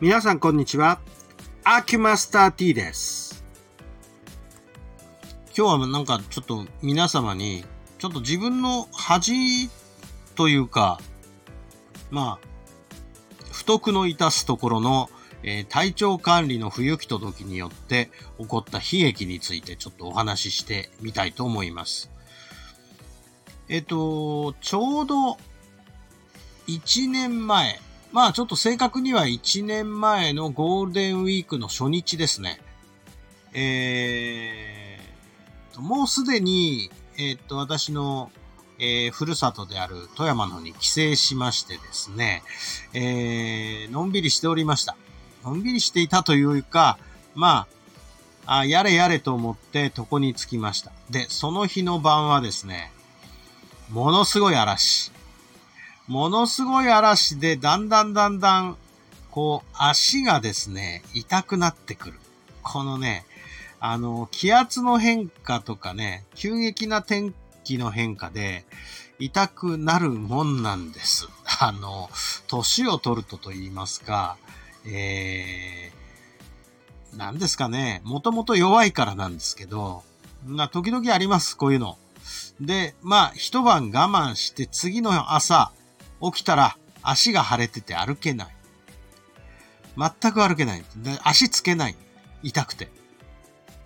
皆さんこんにちは。アキュマスター T です。今日はなんかちょっと皆様に、ちょっと自分の恥というか、まあ、不徳の致すところの、えー体調管理の不行き届きによって起こった悲劇についてちょっとお話ししてみたいと思います。えっ、と、ちょうど1年前、まあちょっと正確には1年前のゴールデンウィークの初日ですね。えーと、もうすでに、えっ、と、私の、えーふるさとである富山の方に帰省しましてですね、えーのんびりしておりました。のんびりしていたというか、まあ、あやれやれと思って床に着きました。で、その日の晩はですね、ものすごい嵐。ものすごい嵐で、だんだんだんだん、こう、足がですね、痛くなってくる。このね、あの、気圧の変化とかね、急激な天気の変化で、痛くなるもんなんです。あの、年を取るとと言いますか、えー、なんですかね、もともと弱いからなんですけど、な、時々あります、こういうの。で、まあ、一晩我慢して、次の朝、起きたら足が腫れてて歩けない。全く歩けない。足つけない。痛くて。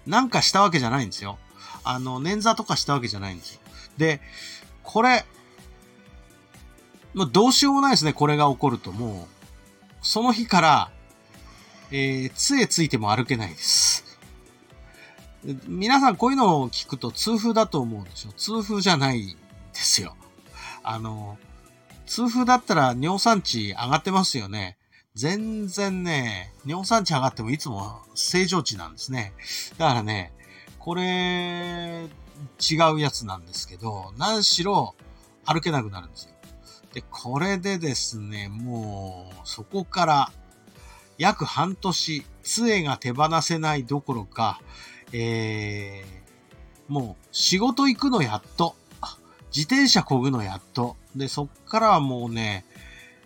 なんかしたわけじゃないんですよ。あの、捻挫とかしたわけじゃないんですよ。で、これ、もうどうしようもないですね、これが起こると。もう、その日から、えー、杖ついても歩けないです。皆さんこういうのを聞くと痛風だと思うんですよ。痛風じゃないんですよ。あの、痛風だったら尿酸値上がってますよね。全然ね、尿酸値上がってもいつも正常値なんですね。だからね、これ、違うやつなんですけど、何しろ歩けなくなるんですよ。で、これでですね、もう、そこから、約半年、杖が手放せないどころか、えー、もう、仕事行くのやっと、自転車漕ぐのやっと、で、そっからはもうね、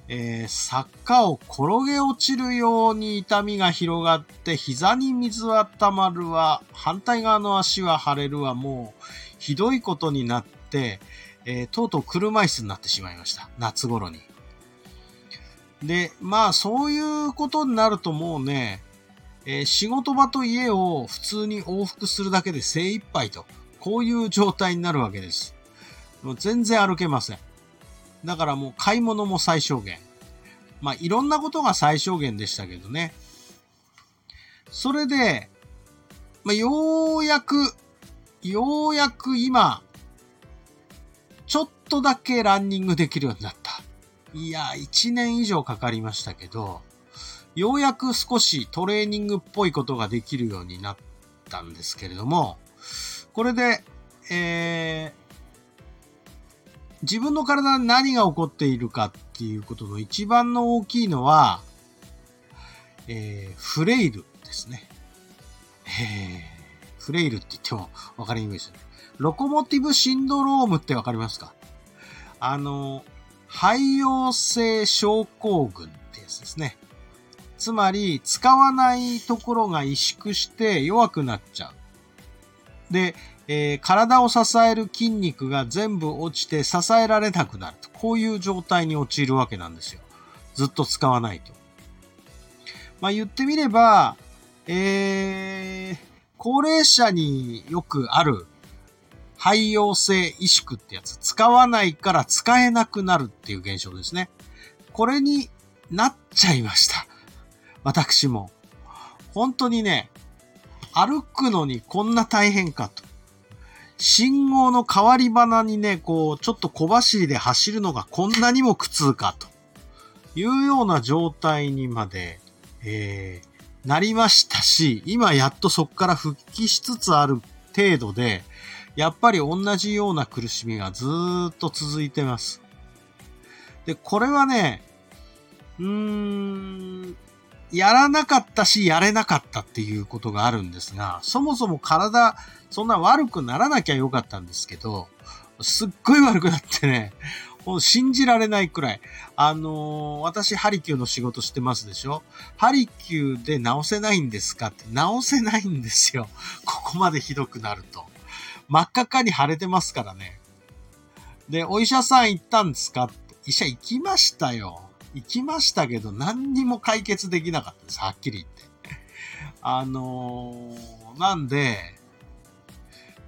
えー、坂を転げ落ちるように痛みが広がって、膝に水は溜まるわ、反対側の足は腫れるわ、もう、ひどいことになって、えーとうとう車椅子になってしまいました。夏頃に。で、まあ、そういうことになるともうね、えー仕事場と家を普通に往復するだけで精一杯と、こういう状態になるわけです。もう全然歩けません。だからもう買い物も最小限。まあ、いろんなことが最小限でしたけどね。それで、まあ、ようやく、ようやく今、ちょっとだけランニングできるようになった。いや、1年以上かかりましたけど、ようやく少しトレーニングっぽいことができるようになったんですけれども、これで、えー、自分の体に何が起こっているかっていうことの一番の大きいのは、えー、フレイルですね。えー、フレイルって言ってもわかりにくいですね。ロコモティブシンドロームってわかりますか？あの、肺陽性症候群ってやつですね。つまり、使わないところが萎縮して弱くなっちゃう。で、えー体を支える筋肉が全部落ちて支えられなくなると。こういう状態に陥るわけなんですよ。ずっと使わないと。まあ言ってみれば、えー、高齢者によくある肺陽性萎縮ってやつ。使わないから使えなくなるっていう現象ですね。これになっちゃいました。私も。本当にね、歩くのにこんな大変かと。信号の変わり花にね、こう、ちょっと小走りで走るのがこんなにも苦痛かというような状態にまで、えー、なりましたし、今やっとそこから復帰しつつある程度で、やっぱり同じような苦しみがずっと続いてます。で、これはね、うーん、やらなかったし、やれなかったっていうことがあるんですが、そもそも体、そんな悪くならなきゃよかったんですけど、すっごい悪くなってね、もう信じられないくらい。あのー、私、ハリキューの仕事してますでしょ？ハリキューで直せないんですかって直せないんですよ。ここまでひどくなると。真っ赤っかに腫れてますからね。で、お医者さん行ったんですか？って。医者行きましたよ。行きましたけど、何にも解決できなかったです。はっきり言って。あのー、なんで、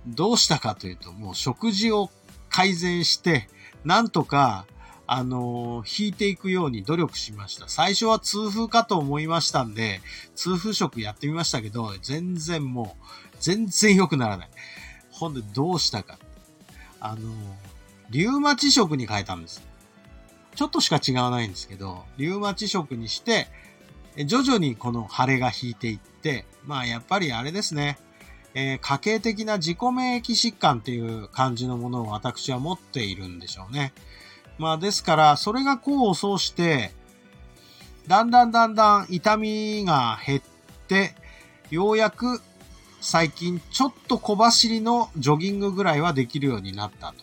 どうしたかというと、もう食事を改善して、なんとか、あのー、引いていくように努力しました。最初は痛風かと思いましたんで、痛風食やってみましたけど、全然もう、全然良くならない。ほんで、どうしたか。あのー、リウマチ食に変えたんです。ちょっとしか違わないんですけど、リウマチ食にして、徐々にこの腫れが引いていって、まあやっぱりあれですね。えー、家系的な自己免疫疾患っていう感じのものを私は持っているんでしょうね。まあですから、それが功を奏して、だんだんだんだん痛みが減って、ようやく最近ちょっと小走りのジョギングぐらいはできるようになった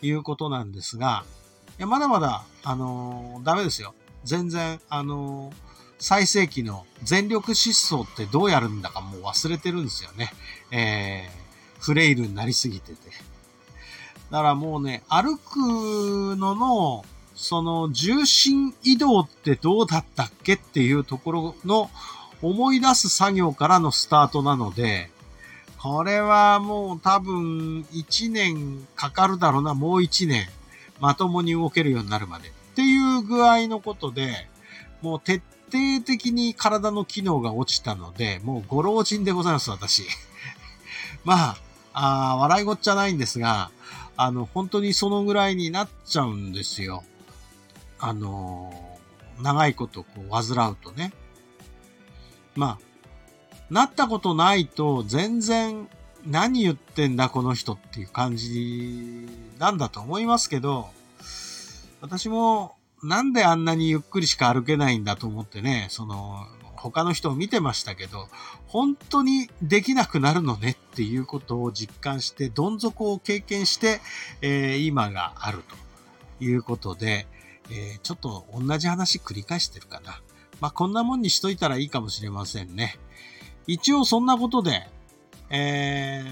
ということなんですが、いやまだまだ、あのー、ダメですよ。全然、あのー最盛期の全力疾走ってどうやるんだかもう忘れてるんですよね。えー、フレイルになりすぎてて。だからもうね、歩くのの、その重心移動ってどうだったっけっていうところの思い出す作業からのスタートなので、これはもう多分1年かかるだろうな、もう1年。まともに動けるようになるまで。っていう具合のことで、もう徹底的に体の機能が落ちたので、もうご老人でございます、私。まあ、あ笑いごっちゃないんですが、あの、本当にそのぐらいになっちゃうんですよ。あの長いことこう患うとね。まあ、なったことないと全然何言ってんだこの人っていう感じなんだと思いますけど、私もなんであんなにゆっくりしか歩けないんだと思ってね、その、他の人を見てましたけど、本当にできなくなるのねっていうことを実感して、どん底を経験して、えー、今があるということで、えー、ちょっと同じ話繰り返してるかな。まあ、こんなもんにしといたらいいかもしれませんね。一応そんなことで、え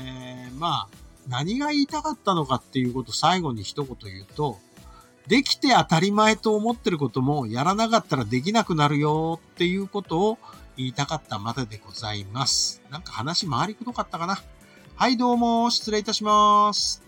ー、まあ、何が言いたかったのかっていうことを最後に一言言うと、できて当たり前と思ってることもやらなかったらできなくなるよっていうことを言いたかったまででございます。なんか話回りくどかったかな。はい、どうも、失礼いたします。